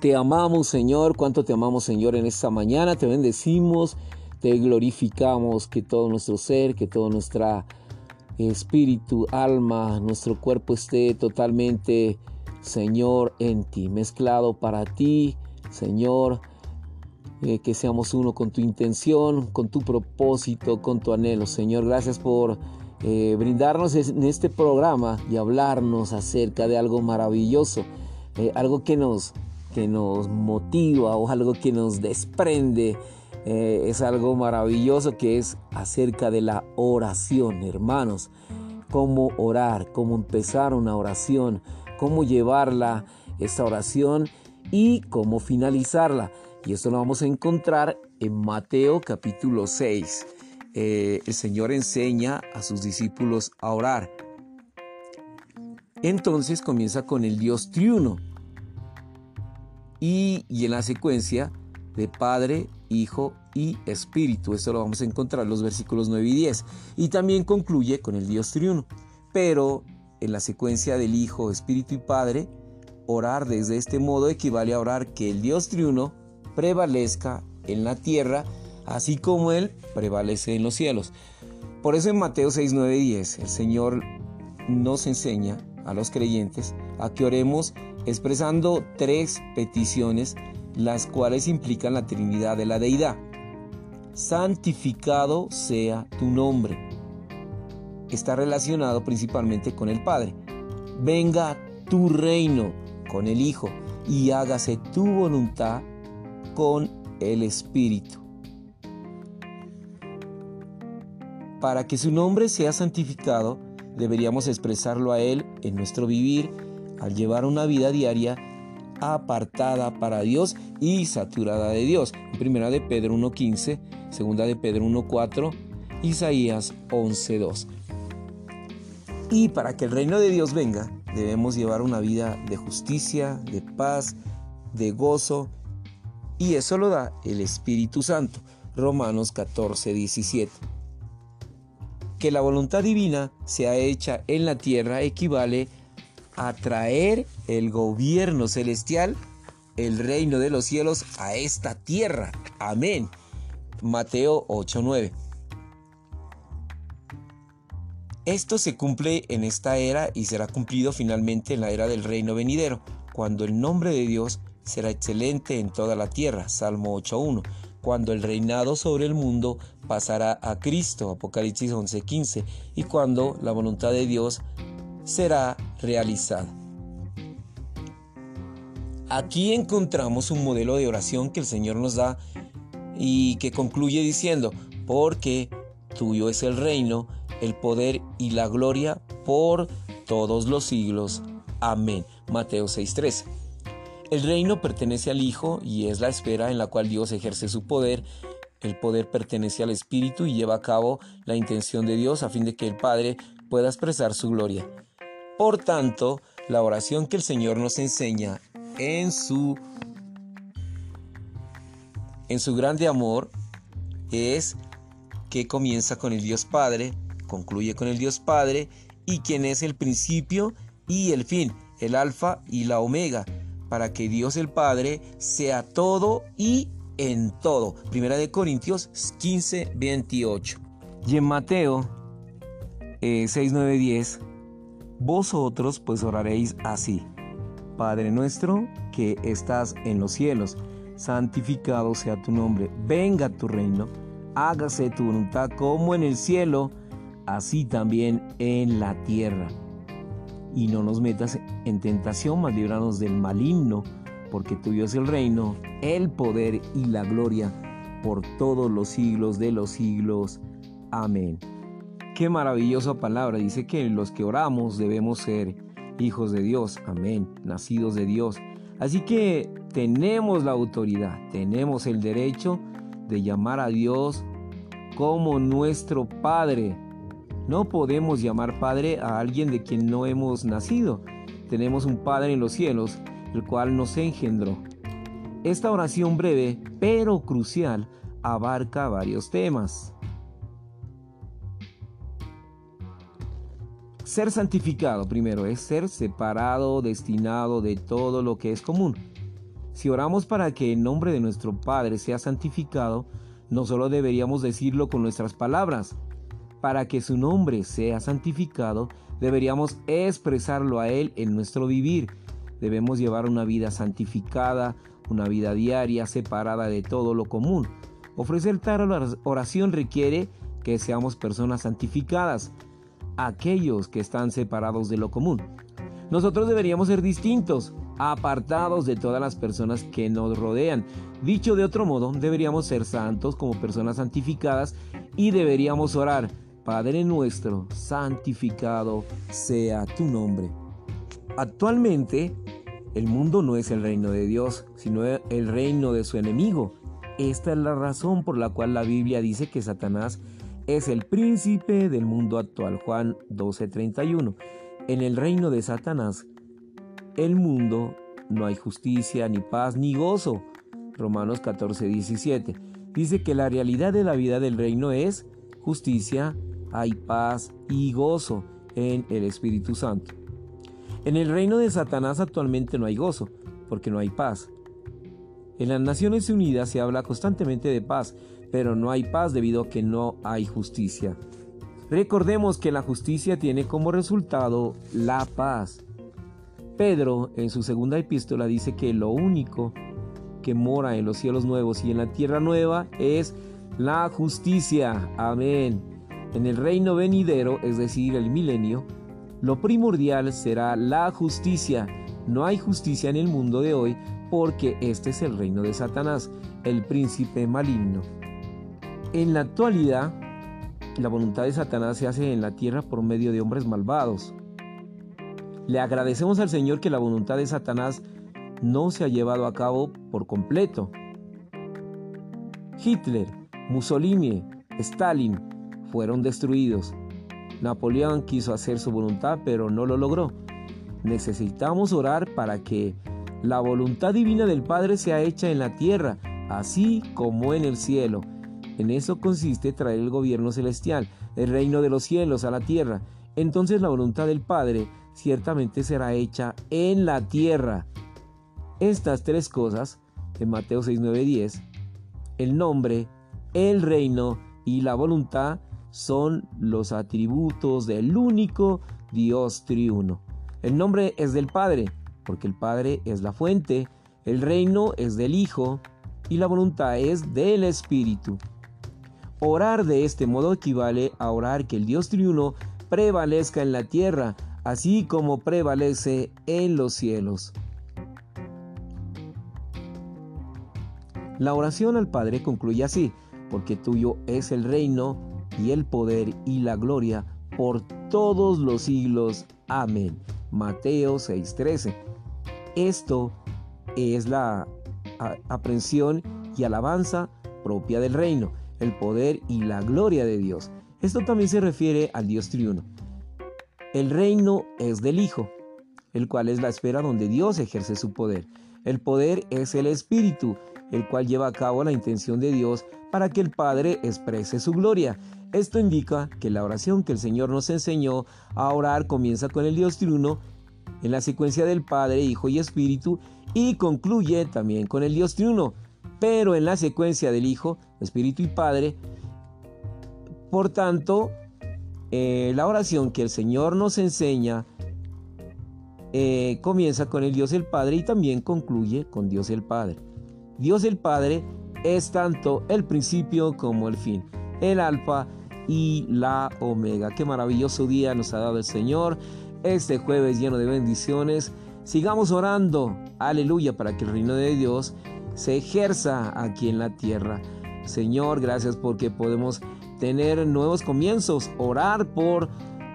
Te amamos, Señor. Cuánto te amamos, Señor, en esta mañana. Te bendecimos, te glorificamos. Que todo nuestro ser, que todo nuestra espíritu, alma, nuestro cuerpo esté totalmente, Señor, en ti, mezclado para ti, Señor. Eh, que seamos uno con tu intención, con tu propósito, con tu anhelo. Señor, gracias por eh, brindarnos en este programa y hablarnos acerca de algo maravilloso, eh, algo que nos que nos motiva o algo que nos desprende. Eh, es algo maravilloso que es acerca de la oración, hermanos. Cómo orar, cómo empezar una oración, cómo llevarla, esta oración y cómo finalizarla. Y esto lo vamos a encontrar en Mateo capítulo 6. Eh, el Señor enseña a sus discípulos a orar. Entonces comienza con el Dios triuno y, en la secuencia de Padre, Hijo y Espíritu. Esto lo vamos a encontrar en los versículos 9 y 10. Y también concluye con el Dios triuno. Pero en la secuencia del Hijo, Espíritu y Padre, orar desde este modo equivale a orar que el Dios triuno prevalezca en la tierra, así como Él prevalece en los cielos. Por eso en Mateo 6, 9 y 10 el Señor nos enseña a los creyentes a que oremos expresando tres peticiones, las cuales implican la Trinidad de la Deidad. Santificado sea tu nombre. Está relacionado principalmente con el Padre. Venga tu reino con el Hijo y hágase tu voluntad con el Espíritu. Para que su nombre sea santificado, deberíamos expresarlo a Él en nuestro vivir al llevar una vida diaria apartada para Dios y saturada de Dios. Primera de Pedro 1.15, segunda de Pedro 1.4, Isaías 11.2. Y para que el reino de Dios venga, debemos llevar una vida de justicia, de paz, de gozo, y eso lo da el Espíritu Santo. Romanos 14.17 Que la voluntad divina sea hecha en la tierra equivale a atraer el gobierno celestial, el reino de los cielos a esta tierra. Amén. Mateo 8:9. Esto se cumple en esta era y será cumplido finalmente en la era del reino venidero, cuando el nombre de Dios será excelente en toda la tierra. Salmo 8:1 cuando el reinado sobre el mundo pasará a Cristo, Apocalipsis 11:15, y cuando la voluntad de Dios será realizada. Aquí encontramos un modelo de oración que el Señor nos da y que concluye diciendo, porque tuyo es el reino, el poder y la gloria por todos los siglos. Amén. Mateo 6:13. El reino pertenece al Hijo y es la esfera en la cual Dios ejerce su poder. El poder pertenece al Espíritu y lleva a cabo la intención de Dios a fin de que el Padre pueda expresar su gloria. Por tanto, la oración que el Señor nos enseña en su en su grande amor es que comienza con el Dios Padre, concluye con el Dios Padre y quien es el principio y el fin, el alfa y la omega, para que Dios el Padre sea todo y en todo. Primera de Corintios 15, 28. Y en Mateo 6, 9, 10 vosotros pues oraréis así. Padre nuestro que estás en los cielos, santificado sea tu nombre, venga tu reino, hágase tu voluntad como en el cielo, así también en la tierra. Y no nos metas en tentación, mas líbranos del maligno, porque tuyo es el reino, el poder y la gloria por todos los siglos de los siglos. Amén. Qué maravillosa palabra. Dice que los que oramos debemos ser hijos de Dios. Amén. Nacidos de Dios. Así que tenemos la autoridad, tenemos el derecho de llamar a Dios como nuestro Padre. No podemos llamar Padre a alguien de quien no hemos nacido. Tenemos un Padre en los cielos, el cual nos engendró. Esta oración breve, pero crucial, abarca varios temas. Ser santificado, primero, es ser separado, destinado de todo lo que es común. Si oramos para que el nombre de nuestro Padre sea santificado, no solo deberíamos decirlo con nuestras palabras, para que su nombre sea santificado, deberíamos expresarlo a Él en nuestro vivir. Debemos llevar una vida santificada, una vida diaria separada de todo lo común. Ofrecer tal oración requiere que seamos personas santificadas, aquellos que están separados de lo común. Nosotros deberíamos ser distintos, apartados de todas las personas que nos rodean. Dicho de otro modo, deberíamos ser santos como personas santificadas y deberíamos orar, Padre nuestro, santificado sea tu nombre. Actualmente, el mundo no es el reino de Dios, sino el reino de su enemigo. Esta es la razón por la cual la Biblia dice que Satanás es el príncipe del mundo actual. Juan 12:31. En el reino de Satanás, el mundo, no hay justicia, ni paz, ni gozo. Romanos 14:17. Dice que la realidad de la vida del reino es justicia, hay paz y gozo en el Espíritu Santo. En el reino de Satanás actualmente no hay gozo, porque no hay paz. En las Naciones Unidas se habla constantemente de paz, pero no hay paz debido a que no hay justicia. Recordemos que la justicia tiene como resultado la paz. Pedro en su segunda epístola dice que lo único que mora en los cielos nuevos y en la tierra nueva es la justicia. Amén. En el reino venidero, es decir, el milenio, lo primordial será la justicia. No hay justicia en el mundo de hoy porque este es el reino de Satanás, el príncipe maligno. En la actualidad, la voluntad de Satanás se hace en la tierra por medio de hombres malvados. Le agradecemos al Señor que la voluntad de Satanás no se ha llevado a cabo por completo. Hitler, Mussolini, Stalin fueron destruidos. Napoleón quiso hacer su voluntad, pero no lo logró. Necesitamos orar para que la voluntad divina del Padre sea hecha en la tierra, así como en el cielo. En eso consiste traer el gobierno celestial, el reino de los cielos a la tierra. Entonces la voluntad del Padre ciertamente será hecha en la tierra. Estas tres cosas, en Mateo 6, 9, 10, el nombre, el reino y la voluntad son los atributos del único Dios triuno. El nombre es del Padre, porque el Padre es la fuente, el reino es del Hijo y la voluntad es del Espíritu. Orar de este modo equivale a orar que el Dios triuno prevalezca en la tierra, así como prevalece en los cielos. La oración al Padre concluye así, porque tuyo es el reino, y el poder y la gloria por todos los siglos. Amén. Mateo 6:13. Esto es la aprensión y alabanza propia del reino, el poder y la gloria de Dios. Esto también se refiere al Dios triuno. El reino es del Hijo, el cual es la esfera donde Dios ejerce su poder. El poder es el Espíritu, el cual lleva a cabo la intención de Dios para que el Padre exprese su gloria. Esto indica que la oración que el Señor nos enseñó a orar comienza con el Dios triuno en la secuencia del Padre, Hijo y Espíritu y concluye también con el Dios triuno, pero en la secuencia del Hijo, Espíritu y Padre. Por tanto, eh, la oración que el Señor nos enseña eh, comienza con el Dios el Padre y también concluye con Dios el Padre. Dios el Padre es tanto el principio como el fin, el alfa y la Omega. Qué maravilloso día nos ha dado el Señor. Este jueves lleno de bendiciones. Sigamos orando, aleluya, para que el reino de Dios se ejerza aquí en la tierra. Señor, gracias porque podemos tener nuevos comienzos, orar por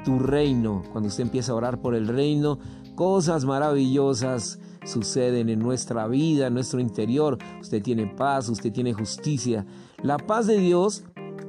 tu reino. Cuando usted empieza a orar por el reino, cosas maravillosas suceden en nuestra vida, en nuestro interior. Usted tiene paz, usted tiene justicia. La paz de Dios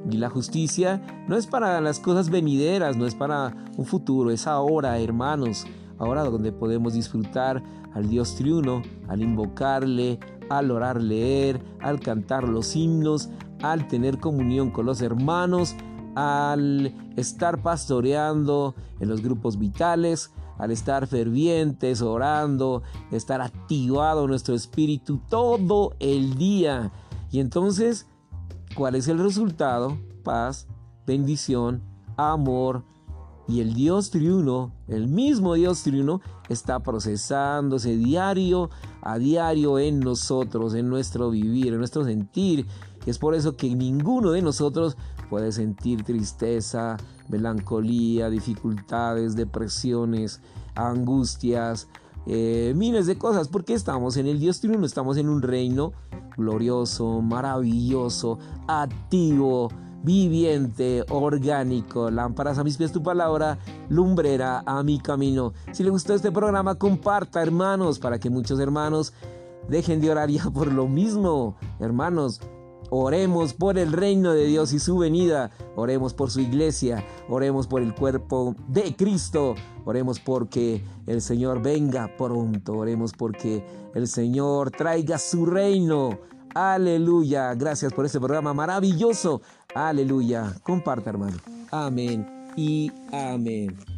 y la justicia no es para las cosas venideras, no es para un futuro, es ahora, hermanos, ahora donde podemos disfrutar al Dios triuno, al invocarle, al orar, leer, al cantar los himnos, al tener comunión con los hermanos, al estar pastoreando en los grupos vitales, al estar fervientes, orando, estar activado nuestro espíritu todo el día. Y entonces, ¿cuál es el resultado? Paz, bendición, amor. Y el Dios triuno, el mismo Dios triuno, está procesándose diario a diario en nosotros, en nuestro vivir, en nuestro sentir. Es por eso que ninguno de nosotros puede sentir tristeza, melancolía, dificultades, depresiones, angustias, eh, miles de cosas, porque estamos en el Dios triuno, estamos en un reino glorioso, maravilloso, activo, viviente, orgánico. Lámparas a mis pies tu palabra, lumbrera a mi camino. Si le gustó este programa, comparta, hermanos, para que muchos hermanos dejen de orar ya por lo mismo. Hermanos, Oremos por el reino de Dios y su venida. Oremos por su iglesia. Oremos por el cuerpo de Cristo. Oremos porque el Señor venga pronto. Oremos porque el Señor traiga su reino. Aleluya. Gracias por este programa maravilloso. Aleluya. Comparta, hermano. Amén y amén.